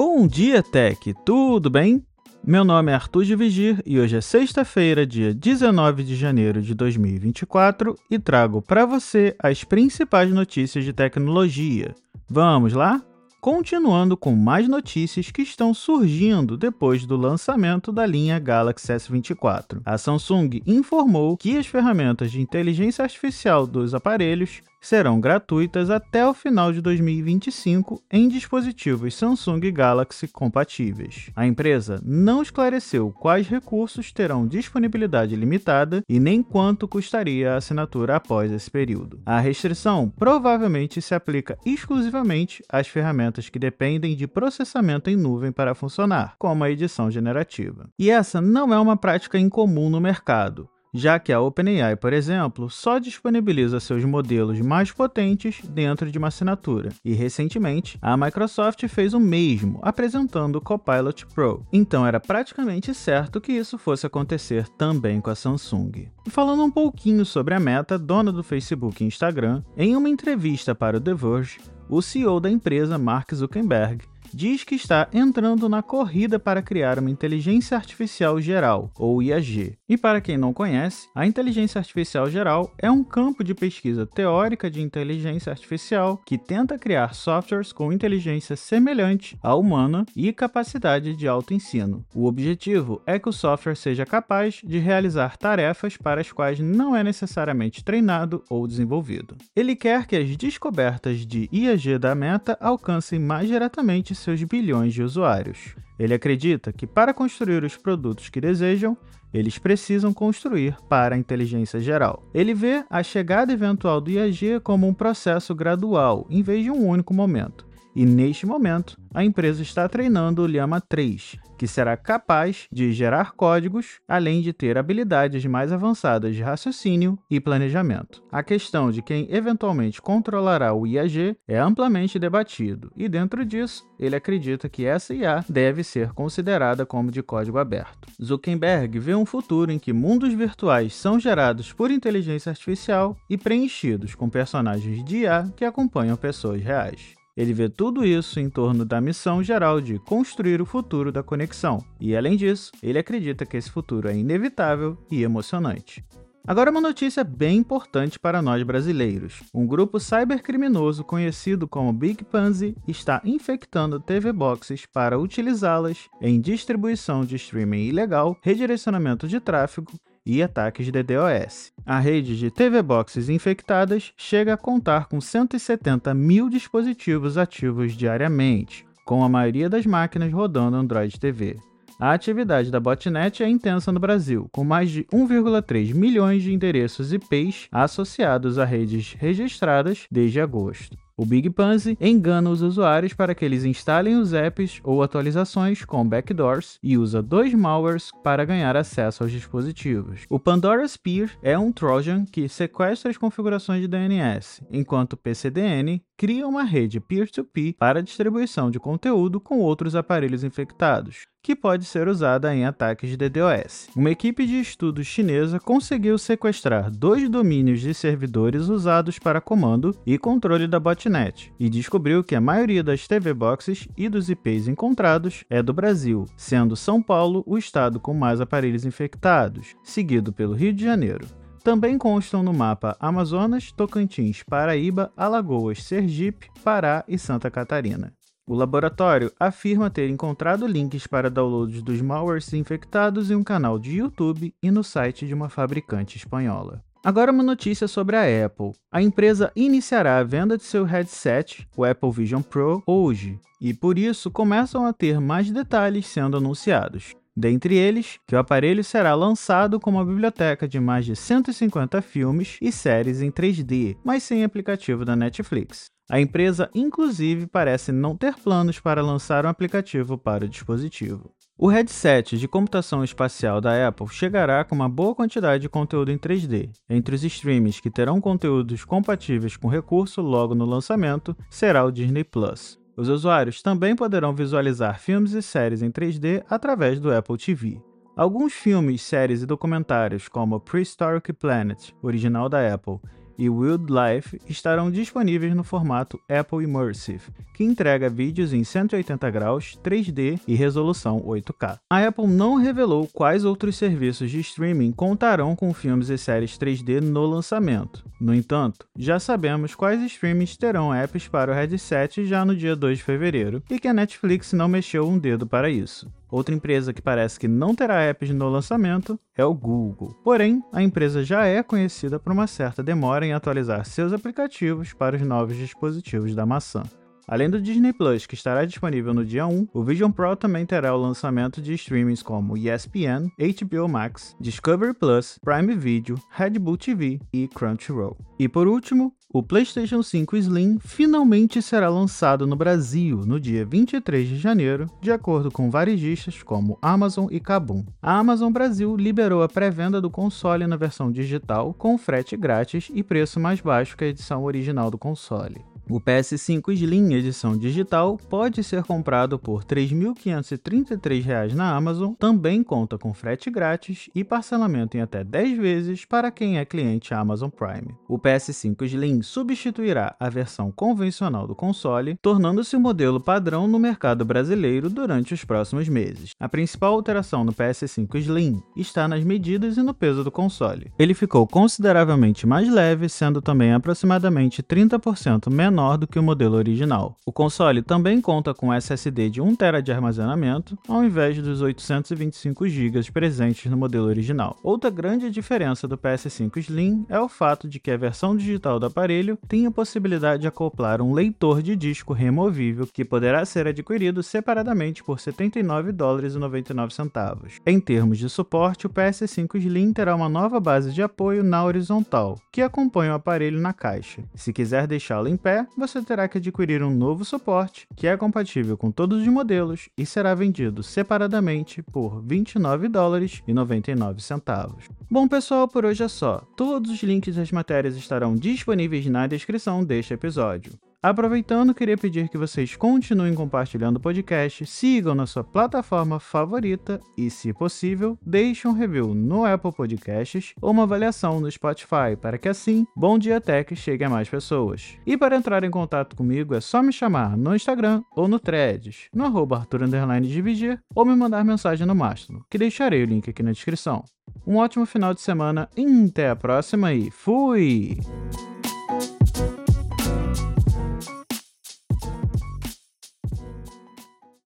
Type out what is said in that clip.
Bom dia, Tech! Tudo bem? Meu nome é Arthur de Vigir e hoje é sexta-feira, dia 19 de janeiro de 2024 e trago para você as principais notícias de tecnologia. Vamos lá? Continuando com mais notícias que estão surgindo depois do lançamento da linha Galaxy S24. A Samsung informou que as ferramentas de inteligência artificial dos aparelhos serão gratuitas até o final de 2025 em dispositivos Samsung Galaxy compatíveis. A empresa não esclareceu quais recursos terão disponibilidade limitada e nem quanto custaria a assinatura após esse período. A restrição provavelmente se aplica exclusivamente às ferramentas que dependem de processamento em nuvem para funcionar, como a edição generativa. E essa não é uma prática incomum no mercado já que a OpenAI, por exemplo, só disponibiliza seus modelos mais potentes dentro de uma assinatura. E recentemente, a Microsoft fez o mesmo, apresentando o Copilot Pro. Então era praticamente certo que isso fosse acontecer também com a Samsung. E falando um pouquinho sobre a Meta, dona do Facebook e Instagram, em uma entrevista para o The Verge, o CEO da empresa, Mark Zuckerberg, diz que está entrando na corrida para criar uma inteligência artificial geral, ou IAG. E para quem não conhece, a inteligência artificial geral é um campo de pesquisa teórica de inteligência artificial que tenta criar softwares com inteligência semelhante à humana e capacidade de auto-ensino. O objetivo é que o software seja capaz de realizar tarefas para as quais não é necessariamente treinado ou desenvolvido. Ele quer que as descobertas de IAG da Meta alcancem mais diretamente seus bilhões de usuários. Ele acredita que para construir os produtos que desejam, eles precisam construir para a inteligência geral. Ele vê a chegada eventual do IAG como um processo gradual, em vez de um único momento. E neste momento, a empresa está treinando o Llama 3, que será capaz de gerar códigos, além de ter habilidades mais avançadas de raciocínio e planejamento. A questão de quem eventualmente controlará o IAG é amplamente debatido, e dentro disso, ele acredita que essa IA deve ser considerada como de código aberto. Zuckerberg vê um futuro em que mundos virtuais são gerados por inteligência artificial e preenchidos com personagens de IA que acompanham pessoas reais. Ele vê tudo isso em torno da missão geral de construir o futuro da conexão, e além disso, ele acredita que esse futuro é inevitável e emocionante. Agora uma notícia bem importante para nós brasileiros. Um grupo cybercriminoso conhecido como Big Pansy está infectando TV boxes para utilizá-las em distribuição de streaming ilegal, redirecionamento de tráfego e ataques de DDoS. A rede de TV Boxes infectadas chega a contar com 170 mil dispositivos ativos diariamente, com a maioria das máquinas rodando Android TV. A atividade da botnet é intensa no Brasil, com mais de 1,3 milhões de endereços IPs associados a redes registradas desde agosto. O Big Pansy engana os usuários para que eles instalem os apps ou atualizações com backdoors e usa dois malwares para ganhar acesso aos dispositivos. O Pandora Spear é um Trojan que sequestra as configurações de DNS, enquanto o PCDN cria uma rede peer-to-peer -peer para distribuição de conteúdo com outros aparelhos infectados que pode ser usada em ataques de DDoS. Uma equipe de estudos chinesa conseguiu sequestrar dois domínios de servidores usados para comando e controle da botnet e descobriu que a maioria das TV boxes e dos IPs encontrados é do Brasil, sendo São Paulo o estado com mais aparelhos infectados, seguido pelo Rio de Janeiro. Também constam no mapa Amazonas, Tocantins, Paraíba, Alagoas, Sergipe, Pará e Santa Catarina. O laboratório afirma ter encontrado links para downloads dos malwares infectados em um canal de YouTube e no site de uma fabricante espanhola. Agora uma notícia sobre a Apple. A empresa iniciará a venda de seu headset, o Apple Vision Pro, hoje, e por isso começam a ter mais detalhes sendo anunciados. Dentre eles, que o aparelho será lançado com uma biblioteca de mais de 150 filmes e séries em 3D, mas sem aplicativo da Netflix. A empresa, inclusive, parece não ter planos para lançar um aplicativo para o dispositivo. O headset de computação espacial da Apple chegará com uma boa quantidade de conteúdo em 3D. Entre os streams que terão conteúdos compatíveis com o recurso logo no lançamento será o Disney Plus. Os usuários também poderão visualizar filmes e séries em 3D através do Apple TV. Alguns filmes, séries e documentários, como Prehistoric Planet, original da Apple, e Wildlife estarão disponíveis no formato Apple Immersive, que entrega vídeos em 180 graus, 3D e resolução 8K. A Apple não revelou quais outros serviços de streaming contarão com filmes e séries 3D no lançamento. No entanto, já sabemos quais streamings terão apps para o headset já no dia 2 de fevereiro e que a Netflix não mexeu um dedo para isso. Outra empresa que parece que não terá apps no lançamento é o Google. Porém, a empresa já é conhecida por uma certa demora em atualizar seus aplicativos para os novos dispositivos da maçã. Além do Disney Plus, que estará disponível no dia 1, o Vision Pro também terá o lançamento de streamings como ESPN, HBO Max, Discovery Plus, Prime Video, Red Bull TV e Crunchyroll. E por último, o PlayStation 5 Slim finalmente será lançado no Brasil no dia 23 de janeiro, de acordo com varejistas como Amazon e Kabum. A Amazon Brasil liberou a pré-venda do console na versão digital com frete grátis e preço mais baixo que a edição original do console. O PS5 Slim edição digital pode ser comprado por R$ 3.533 na Amazon, também conta com frete grátis e parcelamento em até 10 vezes para quem é cliente Amazon Prime. O PS5 Slim substituirá a versão convencional do console, tornando-se o modelo padrão no mercado brasileiro durante os próximos meses. A principal alteração no PS5 Slim está nas medidas e no peso do console. Ele ficou consideravelmente mais leve, sendo também aproximadamente 30% menor menor do que o modelo original. O console também conta com SSD de 1TB de armazenamento, ao invés dos 825 GB presentes no modelo original. Outra grande diferença do PS5 Slim é o fato de que a versão digital do aparelho tem a possibilidade de acoplar um leitor de disco removível que poderá ser adquirido separadamente por R$ 79,99. Em termos de suporte, o PS5 Slim terá uma nova base de apoio na horizontal, que acompanha o aparelho na caixa. Se quiser deixá-lo em pé, você terá que adquirir um novo suporte que é compatível com todos os modelos e será vendido separadamente por 29 dólares e 99 centavos. Bom pessoal, por hoje é só. Todos os links das matérias estarão disponíveis na descrição deste episódio. Aproveitando, queria pedir que vocês continuem compartilhando o podcast, sigam na sua plataforma favorita e, se possível, deixem um review no Apple Podcasts ou uma avaliação no Spotify, para que assim Bom Dia Tech chegue a mais pessoas. E para entrar em contato comigo é só me chamar no Instagram ou no Threads, no arroba Dividir, ou me mandar mensagem no Mastodon, que deixarei o link aqui na descrição. Um ótimo final de semana, até a próxima e fui!